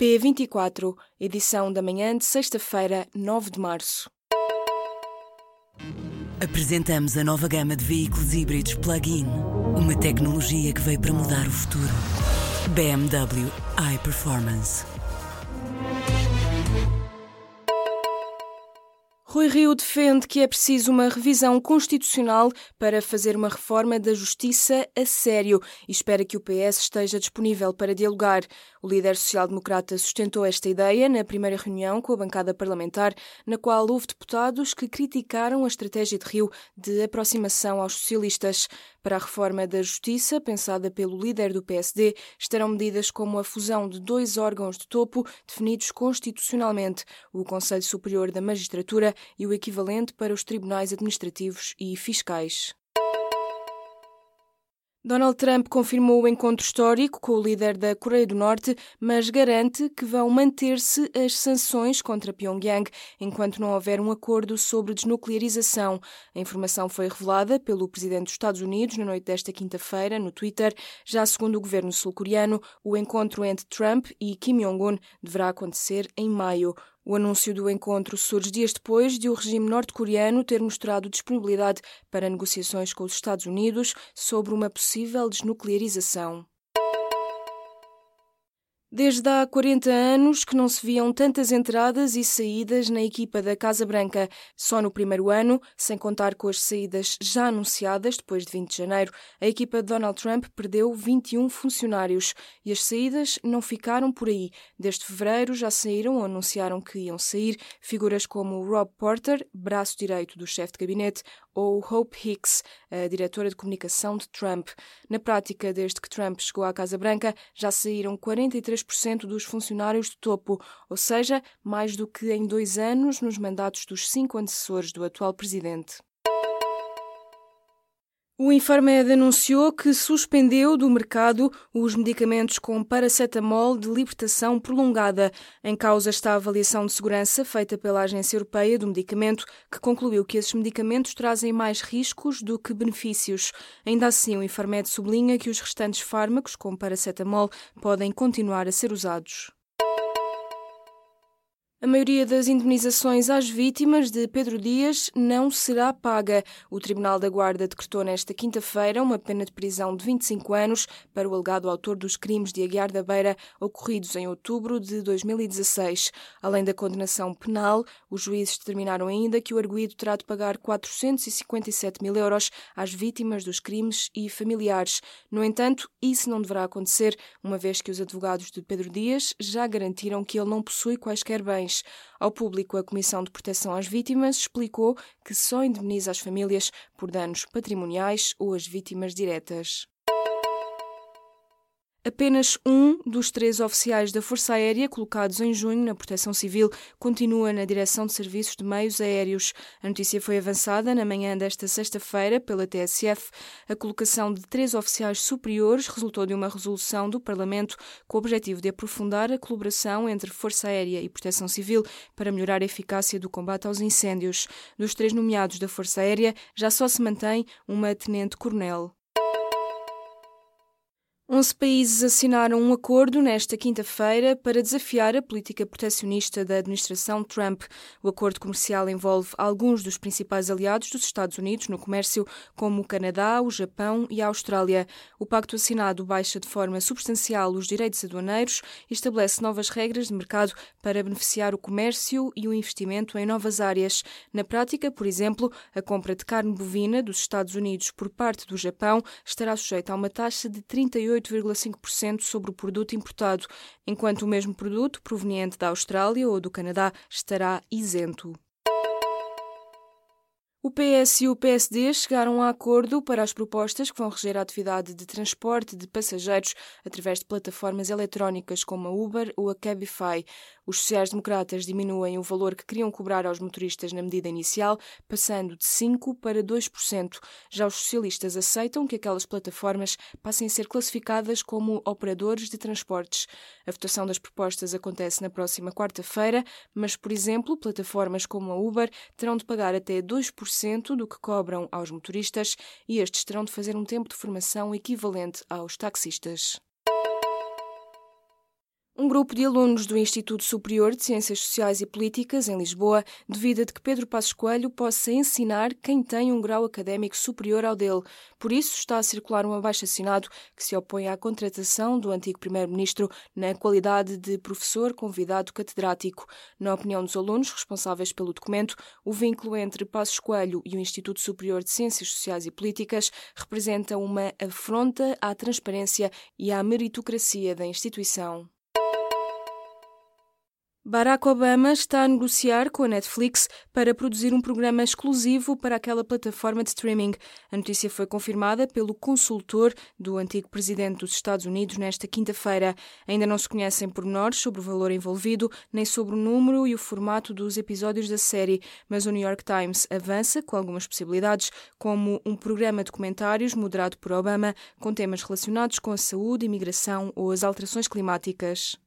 P24, edição da manhã de sexta-feira, 9 de março. Apresentamos a nova gama de veículos híbridos plug-in. Uma tecnologia que veio para mudar o futuro. BMW iPerformance. Rui Rio defende que é preciso uma revisão constitucional para fazer uma reforma da justiça a sério e espera que o PS esteja disponível para dialogar. O líder social-democrata sustentou esta ideia na primeira reunião com a bancada parlamentar, na qual houve deputados que criticaram a estratégia de Rio de aproximação aos socialistas. Para a reforma da justiça, pensada pelo líder do PSD, estarão medidas como a fusão de dois órgãos de topo definidos constitucionalmente, o Conselho Superior da Magistratura e o equivalente para os tribunais administrativos e fiscais. Donald Trump confirmou o encontro histórico com o líder da Coreia do Norte, mas garante que vão manter-se as sanções contra Pyongyang enquanto não houver um acordo sobre desnuclearização. A informação foi revelada pelo presidente dos Estados Unidos na noite desta quinta-feira no Twitter. Já segundo o governo sul-coreano, o encontro entre Trump e Kim Jong-un deverá acontecer em maio. O anúncio do encontro surge dias depois de o regime norte-coreano ter mostrado disponibilidade para negociações com os Estados Unidos sobre uma possível desnuclearização. Desde há 40 anos que não se viam tantas entradas e saídas na equipa da Casa Branca. Só no primeiro ano, sem contar com as saídas já anunciadas depois de 20 de janeiro, a equipa de Donald Trump perdeu 21 funcionários. E as saídas não ficaram por aí. Desde fevereiro já saíram ou anunciaram que iam sair figuras como Rob Porter, braço direito do chefe de gabinete, ou Hope Hicks, a diretora de comunicação de Trump. Na prática, desde que Trump chegou à Casa Branca, já saíram 43% dos funcionários de topo, ou seja, mais do que em dois anos nos mandatos dos cinco antecessores do atual presidente. O Infarmed anunciou que suspendeu do mercado os medicamentos com paracetamol de libertação prolongada. Em causa está a avaliação de segurança feita pela Agência Europeia do Medicamento, que concluiu que esses medicamentos trazem mais riscos do que benefícios. Ainda assim, o Infarmed sublinha que os restantes fármacos com paracetamol podem continuar a ser usados. A maioria das indemnizações às vítimas de Pedro Dias não será paga. O Tribunal da Guarda decretou nesta quinta-feira uma pena de prisão de 25 anos para o alegado autor dos crimes de Aguiar da Beira ocorridos em outubro de 2016. Além da condenação penal, os juízes determinaram ainda que o arguído terá de pagar 457 mil euros às vítimas dos crimes e familiares. No entanto, isso não deverá acontecer, uma vez que os advogados de Pedro Dias já garantiram que ele não possui quaisquer bens. Ao público, a Comissão de Proteção às Vítimas explicou que só indemniza as famílias por danos patrimoniais ou as vítimas diretas. Apenas um dos três oficiais da Força Aérea colocados em junho na Proteção Civil continua na Direção de Serviços de Meios Aéreos. A notícia foi avançada na manhã desta sexta-feira pela TSF. A colocação de três oficiais superiores resultou de uma resolução do Parlamento com o objetivo de aprofundar a colaboração entre Força Aérea e Proteção Civil para melhorar a eficácia do combate aos incêndios. Dos três nomeados da Força Aérea, já só se mantém uma tenente-coronel. 11 países assinaram um acordo nesta quinta-feira para desafiar a política proteccionista da administração Trump. O acordo comercial envolve alguns dos principais aliados dos Estados Unidos no comércio, como o Canadá, o Japão e a Austrália. O pacto assinado baixa de forma substancial os direitos aduaneiros e estabelece novas regras de mercado para beneficiar o comércio e o investimento em novas áreas. Na prática, por exemplo, a compra de carne bovina dos Estados Unidos por parte do Japão estará sujeita a uma taxa de 38 8,5% sobre o produto importado, enquanto o mesmo produto proveniente da Austrália ou do Canadá estará isento. O PS e o PSD chegaram a acordo para as propostas que vão reger a atividade de transporte de passageiros através de plataformas eletrónicas como a Uber ou a Cabify. Os sociais-democratas diminuem o valor que queriam cobrar aos motoristas na medida inicial, passando de 5% para 2%. Já os socialistas aceitam que aquelas plataformas passem a ser classificadas como operadores de transportes. A votação das propostas acontece na próxima quarta-feira, mas, por exemplo, plataformas como a Uber terão de pagar até 2% do que cobram aos motoristas e estes terão de fazer um tempo de formação equivalente aos taxistas. Um grupo de alunos do Instituto Superior de Ciências Sociais e Políticas, em Lisboa, duvida de que Pedro Passos Coelho possa ensinar quem tem um grau académico superior ao dele. Por isso, está a circular um abaixo-assinado que se opõe à contratação do antigo Primeiro-Ministro na qualidade de professor convidado catedrático. Na opinião dos alunos responsáveis pelo documento, o vínculo entre Passos Coelho e o Instituto Superior de Ciências Sociais e Políticas representa uma afronta à transparência e à meritocracia da instituição. Barack Obama está a negociar com a Netflix para produzir um programa exclusivo para aquela plataforma de streaming. A notícia foi confirmada pelo consultor do antigo presidente dos Estados Unidos nesta quinta-feira. Ainda não se conhecem pormenores sobre o valor envolvido, nem sobre o número e o formato dos episódios da série, mas o New York Times avança com algumas possibilidades, como um programa de comentários moderado por Obama com temas relacionados com a saúde, imigração ou as alterações climáticas.